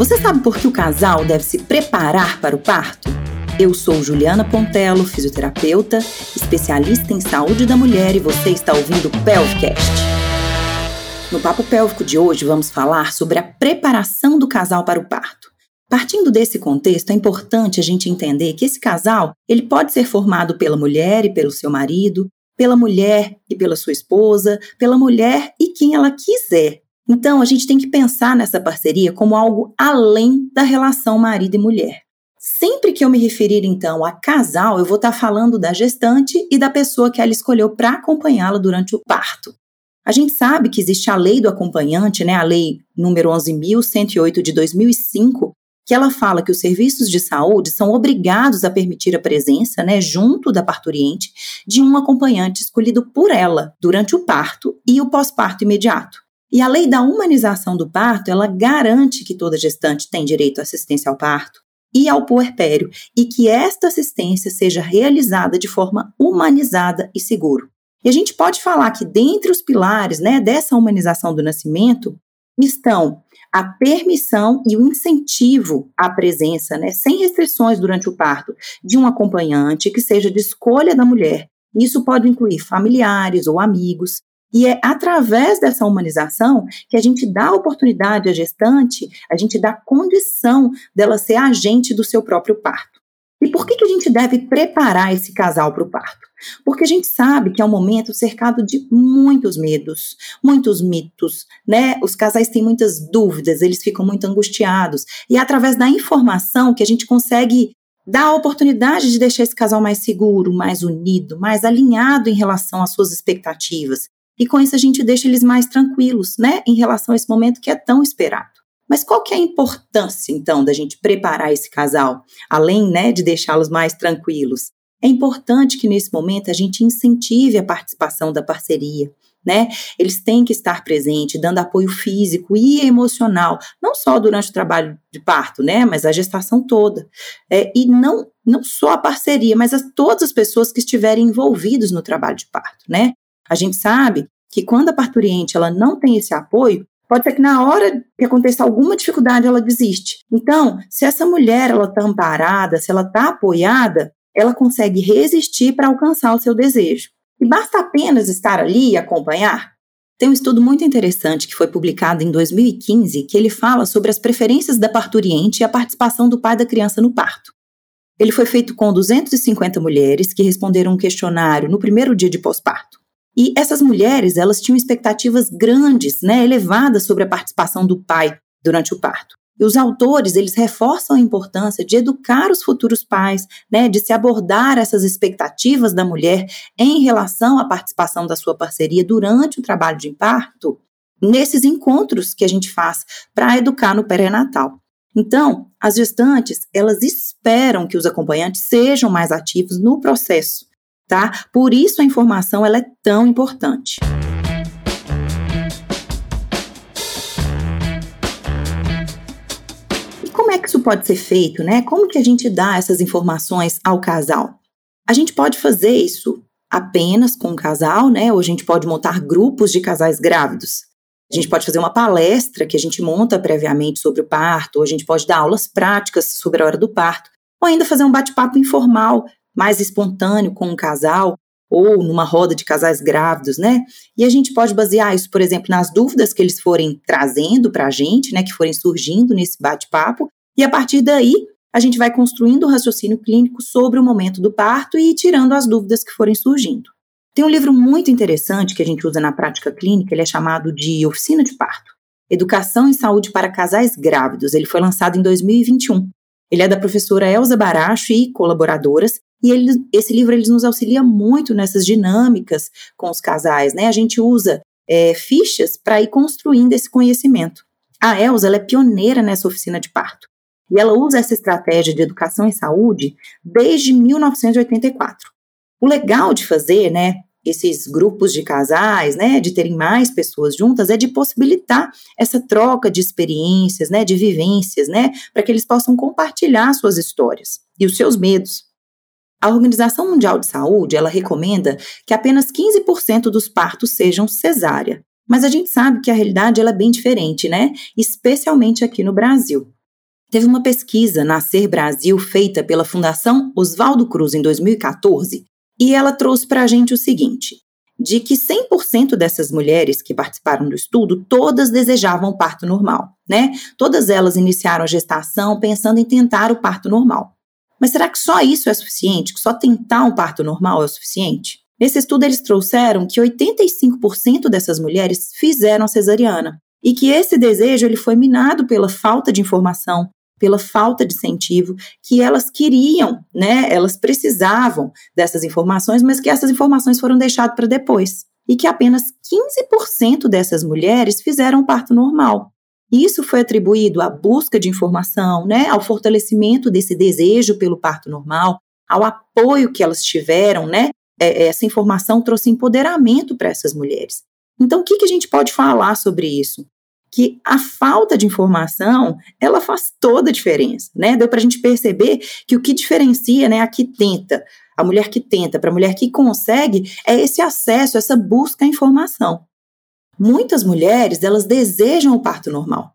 Você sabe por que o casal deve se preparar para o parto? Eu sou Juliana Pontello, fisioterapeuta, especialista em saúde da mulher e você está ouvindo o Pelvcast. No Papo Pélvico de hoje vamos falar sobre a preparação do casal para o parto. Partindo desse contexto, é importante a gente entender que esse casal, ele pode ser formado pela mulher e pelo seu marido, pela mulher e pela sua esposa, pela mulher e quem ela quiser. Então, a gente tem que pensar nessa parceria como algo além da relação marido e mulher. Sempre que eu me referir então a casal, eu vou estar falando da gestante e da pessoa que ela escolheu para acompanhá-la durante o parto. A gente sabe que existe a lei do acompanhante, né, a lei número 11.108 de 2005, que ela fala que os serviços de saúde são obrigados a permitir a presença, né, junto da parturiente, de um acompanhante escolhido por ela durante o parto e o pós-parto imediato. E a lei da humanização do parto, ela garante que toda gestante tem direito à assistência ao parto e ao puerpério e que esta assistência seja realizada de forma humanizada e seguro. E a gente pode falar que dentre os pilares, né, dessa humanização do nascimento estão a permissão e o incentivo à presença, né, sem restrições durante o parto, de um acompanhante que seja de escolha da mulher. Isso pode incluir familiares ou amigos. E é através dessa humanização que a gente dá oportunidade à gestante, a gente dá condição dela ser agente do seu próprio parto. E por que, que a gente deve preparar esse casal para o parto? Porque a gente sabe que é um momento cercado de muitos medos, muitos mitos, né? Os casais têm muitas dúvidas, eles ficam muito angustiados. E é através da informação que a gente consegue dar a oportunidade de deixar esse casal mais seguro, mais unido, mais alinhado em relação às suas expectativas. E com isso a gente deixa eles mais tranquilos, né? Em relação a esse momento que é tão esperado. Mas qual que é a importância, então, da gente preparar esse casal, além né, de deixá-los mais tranquilos? É importante que nesse momento a gente incentive a participação da parceria, né? Eles têm que estar presentes, dando apoio físico e emocional, não só durante o trabalho de parto, né? Mas a gestação toda. É, e não, não só a parceria, mas as, todas as pessoas que estiverem envolvidas no trabalho de parto, né? A gente sabe que quando a parturiente ela não tem esse apoio, pode ser que na hora que aconteça alguma dificuldade ela desiste. Então, se essa mulher ela está amparada, se ela está apoiada, ela consegue resistir para alcançar o seu desejo. E basta apenas estar ali e acompanhar. Tem um estudo muito interessante que foi publicado em 2015 que ele fala sobre as preferências da parturiente e a participação do pai da criança no parto. Ele foi feito com 250 mulheres que responderam um questionário no primeiro dia de pós-parto. E essas mulheres, elas tinham expectativas grandes, né, elevadas sobre a participação do pai durante o parto. E os autores, eles reforçam a importância de educar os futuros pais, né, de se abordar essas expectativas da mulher em relação à participação da sua parceria durante o trabalho de parto, nesses encontros que a gente faz para educar no pré-natal. Então, as gestantes, elas esperam que os acompanhantes sejam mais ativos no processo, tá? Por isso a informação ela é tão importante. E como é que isso pode ser feito, né? Como que a gente dá essas informações ao casal? A gente pode fazer isso apenas com o casal, né? Ou a gente pode montar grupos de casais grávidos. A gente pode fazer uma palestra que a gente monta previamente sobre o parto, ou a gente pode dar aulas práticas sobre a hora do parto, ou ainda fazer um bate-papo informal mais espontâneo com um casal ou numa roda de casais grávidos, né? E a gente pode basear isso, por exemplo, nas dúvidas que eles forem trazendo para a gente, né? Que forem surgindo nesse bate-papo, e a partir daí a gente vai construindo o um raciocínio clínico sobre o momento do parto e tirando as dúvidas que forem surgindo. Tem um livro muito interessante que a gente usa na prática clínica, ele é chamado de Oficina de Parto. Educação em Saúde para Casais Grávidos. Ele foi lançado em 2021. Ele é da professora Elza Baracho e colaboradoras, e ele, esse livro ele nos auxilia muito nessas dinâmicas com os casais, né? A gente usa é, fichas para ir construindo esse conhecimento. A Elza é pioneira nessa oficina de parto. E ela usa essa estratégia de educação em saúde desde 1984. O legal de fazer, né, esses grupos de casais, né, de terem mais pessoas juntas, é de possibilitar essa troca de experiências, né, de vivências, né, para que eles possam compartilhar suas histórias e os seus medos. A Organização Mundial de Saúde, ela recomenda que apenas 15% dos partos sejam cesárea. Mas a gente sabe que a realidade ela é bem diferente, né? Especialmente aqui no Brasil. Teve uma pesquisa Nascer Brasil feita pela Fundação Oswaldo Cruz em 2014 e ela trouxe para a gente o seguinte: de que 100% dessas mulheres que participaram do estudo, todas desejavam parto normal, né? Todas elas iniciaram a gestação pensando em tentar o parto normal. Mas será que só isso é suficiente? Que só tentar um parto normal é o suficiente? Nesse estudo, eles trouxeram que 85% dessas mulheres fizeram cesariana e que esse desejo ele foi minado pela falta de informação, pela falta de incentivo, que elas queriam, né? Elas precisavam dessas informações, mas que essas informações foram deixadas para depois. E que apenas 15% dessas mulheres fizeram parto normal. Isso foi atribuído à busca de informação, né, ao fortalecimento desse desejo pelo parto normal, ao apoio que elas tiveram, né? É, essa informação trouxe empoderamento para essas mulheres. Então, o que, que a gente pode falar sobre isso? que a falta de informação ela faz toda a diferença, né? Deu para a gente perceber que o que diferencia, né, a que tenta, a mulher que tenta para a mulher que consegue é esse acesso, essa busca à informação. Muitas mulheres elas desejam o parto normal,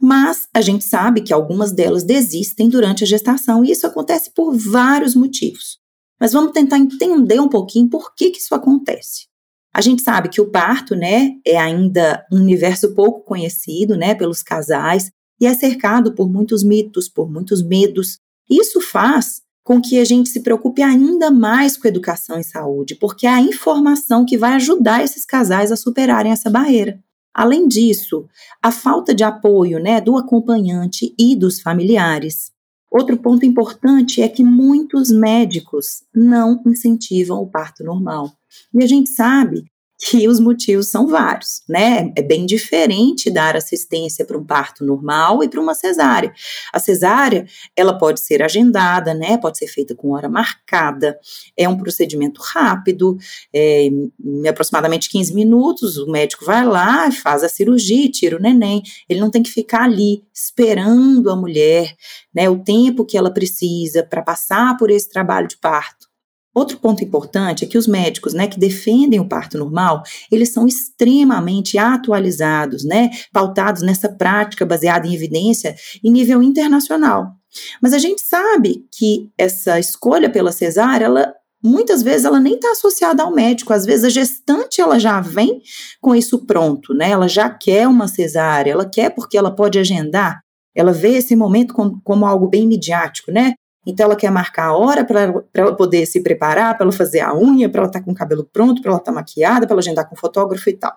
mas a gente sabe que algumas delas desistem durante a gestação e isso acontece por vários motivos. Mas vamos tentar entender um pouquinho por que, que isso acontece. A gente sabe que o parto, né, é ainda um universo pouco conhecido, né, pelos casais e é cercado por muitos mitos, por muitos medos. Isso faz com que a gente se preocupe ainda mais com educação e saúde, porque é a informação que vai ajudar esses casais a superarem essa barreira. Além disso, a falta de apoio, né, do acompanhante e dos familiares. Outro ponto importante é que muitos médicos não incentivam o parto normal. E a gente sabe que os motivos são vários, né? É bem diferente dar assistência para um parto normal e para uma cesárea. A cesárea, ela pode ser agendada, né? Pode ser feita com hora marcada. É um procedimento rápido, é, em aproximadamente 15 minutos, o médico vai lá, faz a cirurgia, tira o neném. Ele não tem que ficar ali esperando a mulher, né? O tempo que ela precisa para passar por esse trabalho de parto. Outro ponto importante é que os médicos, né, que defendem o parto normal, eles são extremamente atualizados, né, pautados nessa prática baseada em evidência em nível internacional. Mas a gente sabe que essa escolha pela cesárea, ela muitas vezes ela nem está associada ao médico. Às vezes a gestante ela já vem com isso pronto, né? Ela já quer uma cesárea, ela quer porque ela pode agendar. Ela vê esse momento como, como algo bem midiático, né? Então ela quer marcar a hora para ela, poder se preparar, para ela fazer a unha, para ela estar tá com o cabelo pronto, para ela estar tá maquiada, para ela agendar com o fotógrafo e tal.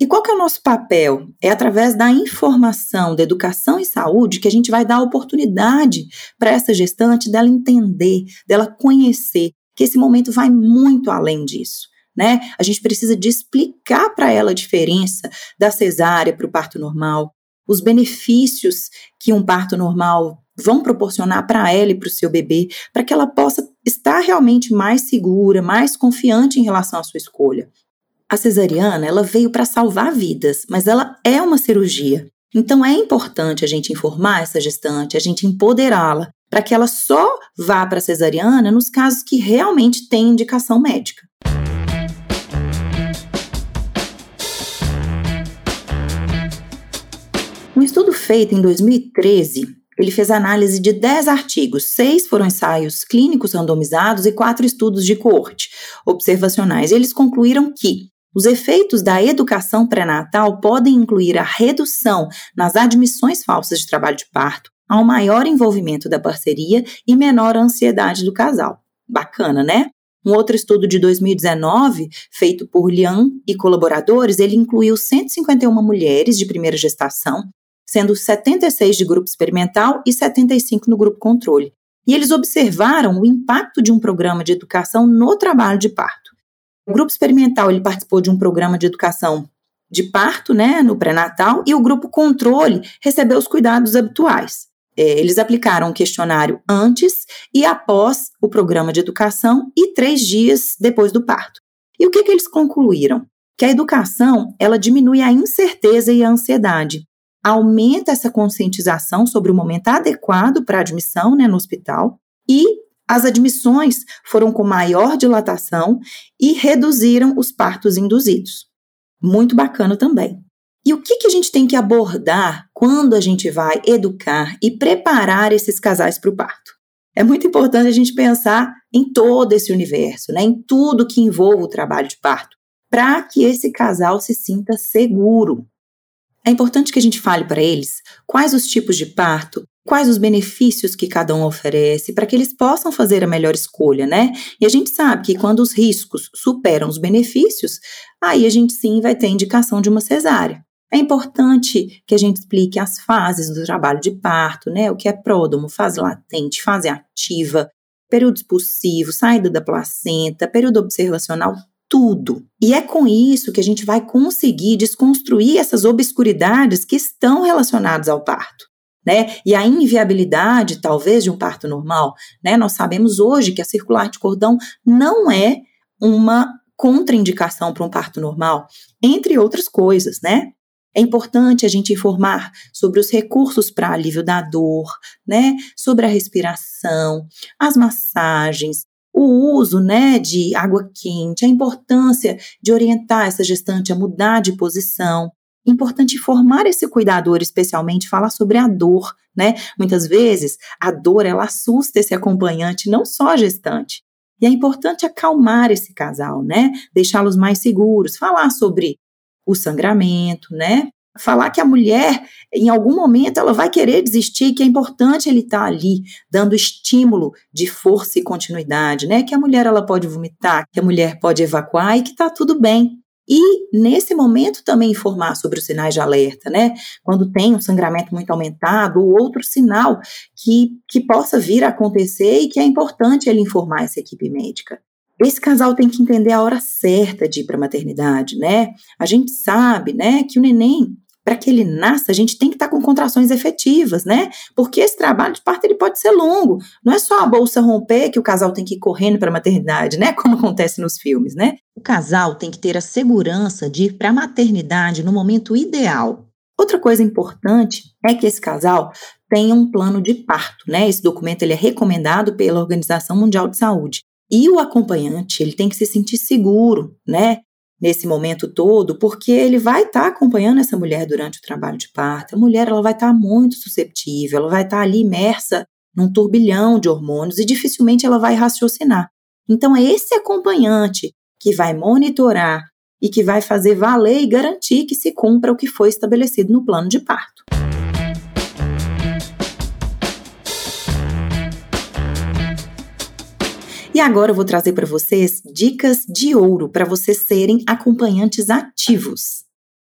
E qual que é o nosso papel? É através da informação, da educação e saúde que a gente vai dar a oportunidade para essa gestante dela entender, dela conhecer que esse momento vai muito além disso. Né? A gente precisa de explicar para ela a diferença da cesárea para o parto normal, os benefícios que um parto normal vão proporcionar para ela e para o seu bebê, para que ela possa estar realmente mais segura, mais confiante em relação à sua escolha. A cesariana, ela veio para salvar vidas, mas ela é uma cirurgia. Então é importante a gente informar essa gestante, a gente empoderá-la, para que ela só vá para a cesariana nos casos que realmente tem indicação médica. Um estudo feito em 2013 ele fez análise de 10 artigos, seis foram ensaios clínicos randomizados e quatro estudos de coorte observacionais. Eles concluíram que os efeitos da educação pré-natal podem incluir a redução nas admissões falsas de trabalho de parto, ao maior envolvimento da parceria e menor ansiedade do casal. Bacana, né? Um outro estudo de 2019, feito por Lian e colaboradores, ele incluiu 151 mulheres de primeira gestação sendo 76 de grupo experimental e 75 no grupo controle. E eles observaram o impacto de um programa de educação no trabalho de parto. O grupo experimental ele participou de um programa de educação de parto, né, no pré-natal, e o grupo controle recebeu os cuidados habituais. É, eles aplicaram um questionário antes e após o programa de educação e três dias depois do parto. E o que, que eles concluíram? Que a educação ela diminui a incerteza e a ansiedade, aumenta essa conscientização sobre o momento adequado para admissão né, no hospital e as admissões foram com maior dilatação e reduziram os partos induzidos. Muito bacana também. E o que, que a gente tem que abordar quando a gente vai educar e preparar esses casais para o parto? É muito importante a gente pensar em todo esse universo, né, em tudo que envolve o trabalho de parto, para que esse casal se sinta seguro. É importante que a gente fale para eles quais os tipos de parto, quais os benefícios que cada um oferece, para que eles possam fazer a melhor escolha, né? E a gente sabe que quando os riscos superam os benefícios, aí a gente sim vai ter indicação de uma cesárea. É importante que a gente explique as fases do trabalho de parto, né? O que é pródomo, fase latente, fase ativa, período expulsivo, saída da placenta, período observacional, tudo. E é com isso que a gente vai conseguir desconstruir essas obscuridades que estão relacionadas ao parto. Né? E a inviabilidade, talvez, de um parto normal, né? Nós sabemos hoje que a circular de cordão não é uma contraindicação para um parto normal, entre outras coisas, né? É importante a gente informar sobre os recursos para alívio da dor, né? Sobre a respiração, as massagens, o uso, né, de água quente, a importância de orientar essa gestante a mudar de posição. Importante informar esse cuidador, especialmente falar sobre a dor, né? Muitas vezes a dor ela assusta esse acompanhante, não só a gestante. E é importante acalmar esse casal, né? Deixá-los mais seguros, falar sobre o sangramento, né? Falar que a mulher, em algum momento, ela vai querer desistir, que é importante ele estar tá ali, dando estímulo de força e continuidade, né? Que a mulher ela pode vomitar, que a mulher pode evacuar e que está tudo bem. E nesse momento também informar sobre os sinais de alerta, né? Quando tem um sangramento muito aumentado ou outro sinal que, que possa vir a acontecer e que é importante ele informar essa equipe médica. Esse casal tem que entender a hora certa de ir para a maternidade, né? A gente sabe, né, que o neném, para que ele nasça, a gente tem que estar tá com contrações efetivas, né? Porque esse trabalho de parto ele pode ser longo. Não é só a bolsa romper que o casal tem que ir correndo para a maternidade, né? Como acontece nos filmes, né? O casal tem que ter a segurança de ir para a maternidade no momento ideal. Outra coisa importante é que esse casal tenha um plano de parto, né? Esse documento ele é recomendado pela Organização Mundial de Saúde. E o acompanhante, ele tem que se sentir seguro, né? Nesse momento todo, porque ele vai estar tá acompanhando essa mulher durante o trabalho de parto. A mulher ela vai estar tá muito susceptível, ela vai estar tá ali imersa num turbilhão de hormônios e dificilmente ela vai raciocinar. Então é esse acompanhante que vai monitorar e que vai fazer valer e garantir que se cumpra o que foi estabelecido no plano de parto. E agora eu vou trazer para vocês dicas de ouro para vocês serem acompanhantes ativos.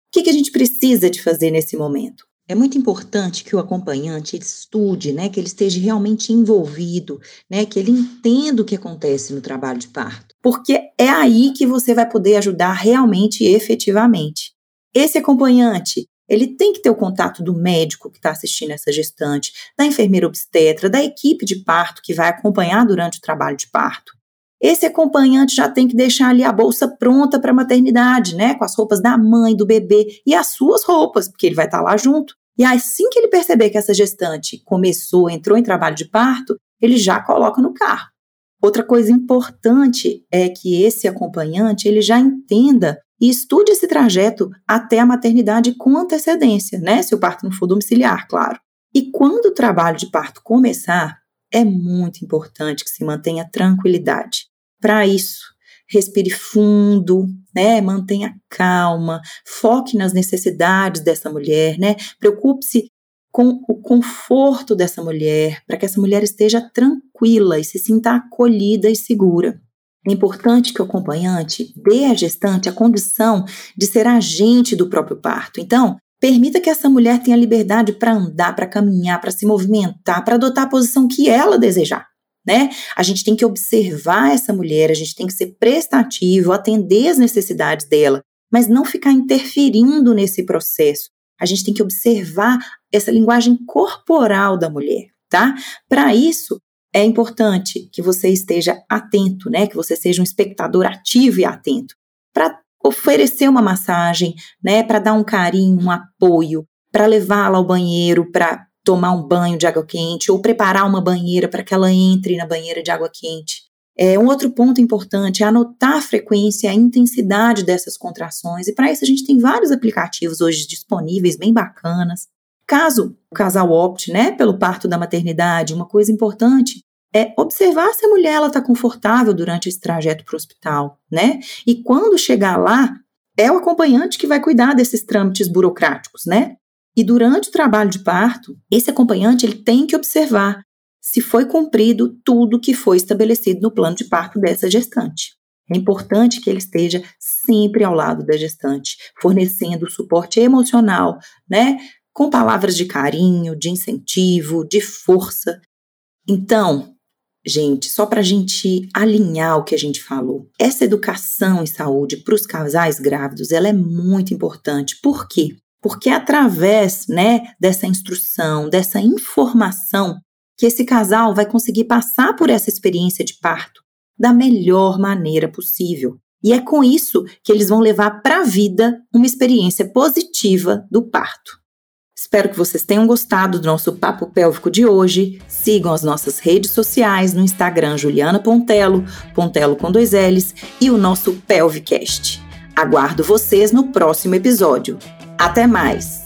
O que, que a gente precisa de fazer nesse momento? É muito importante que o acompanhante estude, né, que ele esteja realmente envolvido, né, que ele entenda o que acontece no trabalho de parto, porque é aí que você vai poder ajudar realmente e efetivamente. Esse acompanhante, ele tem que ter o contato do médico que está assistindo essa gestante, da enfermeira obstetra, da equipe de parto que vai acompanhar durante o trabalho de parto. Esse acompanhante já tem que deixar ali a bolsa pronta para a maternidade, né? Com as roupas da mãe, do bebê e as suas roupas, porque ele vai estar tá lá junto. E assim que ele perceber que essa gestante começou, entrou em trabalho de parto, ele já coloca no carro. Outra coisa importante é que esse acompanhante ele já entenda e estude esse trajeto até a maternidade com antecedência, né? Se o parto não for domiciliar, claro. E quando o trabalho de parto começar, é muito importante que se mantenha tranquilidade. Para isso, respire fundo, né? Mantenha calma, foque nas necessidades dessa mulher, né? Preocupe-se com o conforto dessa mulher, para que essa mulher esteja tranquila e se sinta acolhida e segura. É importante que o acompanhante dê à gestante a condição de ser agente do próprio parto. Então, permita que essa mulher tenha liberdade para andar, para caminhar, para se movimentar, para adotar a posição que ela desejar. Né? A gente tem que observar essa mulher, a gente tem que ser prestativo, atender as necessidades dela, mas não ficar interferindo nesse processo. A gente tem que observar essa linguagem corporal da mulher, tá? Para isso, é importante que você esteja atento, né? Que você seja um espectador ativo e atento para oferecer uma massagem, né? Para dar um carinho, um apoio, para levá-la ao banheiro, para tomar um banho de água quente ou preparar uma banheira para que ela entre na banheira de água quente. É, um outro ponto importante é anotar a frequência a intensidade dessas contrações, e para isso a gente tem vários aplicativos hoje disponíveis, bem bacanas. Caso o casal opte né, pelo parto da maternidade, uma coisa importante é observar se a mulher está confortável durante esse trajeto para o hospital, né? E quando chegar lá, é o acompanhante que vai cuidar desses trâmites burocráticos, né? E durante o trabalho de parto, esse acompanhante ele tem que observar se foi cumprido tudo que foi estabelecido no plano de parto dessa gestante. É importante que ele esteja sempre ao lado da gestante, fornecendo suporte emocional, né? Com palavras de carinho, de incentivo, de força. Então, gente, só para a gente alinhar o que a gente falou, essa educação em saúde para os casais grávidos, ela é muito importante. Por quê? Porque é através, né, dessa instrução, dessa informação, que esse casal vai conseguir passar por essa experiência de parto da melhor maneira possível. E é com isso que eles vão levar para a vida uma experiência positiva do parto. Espero que vocês tenham gostado do nosso papo pélvico de hoje. Sigam as nossas redes sociais no Instagram Juliana Pontelo, Pontelo com dois L's, e o nosso Pelvicast. Aguardo vocês no próximo episódio. Até mais!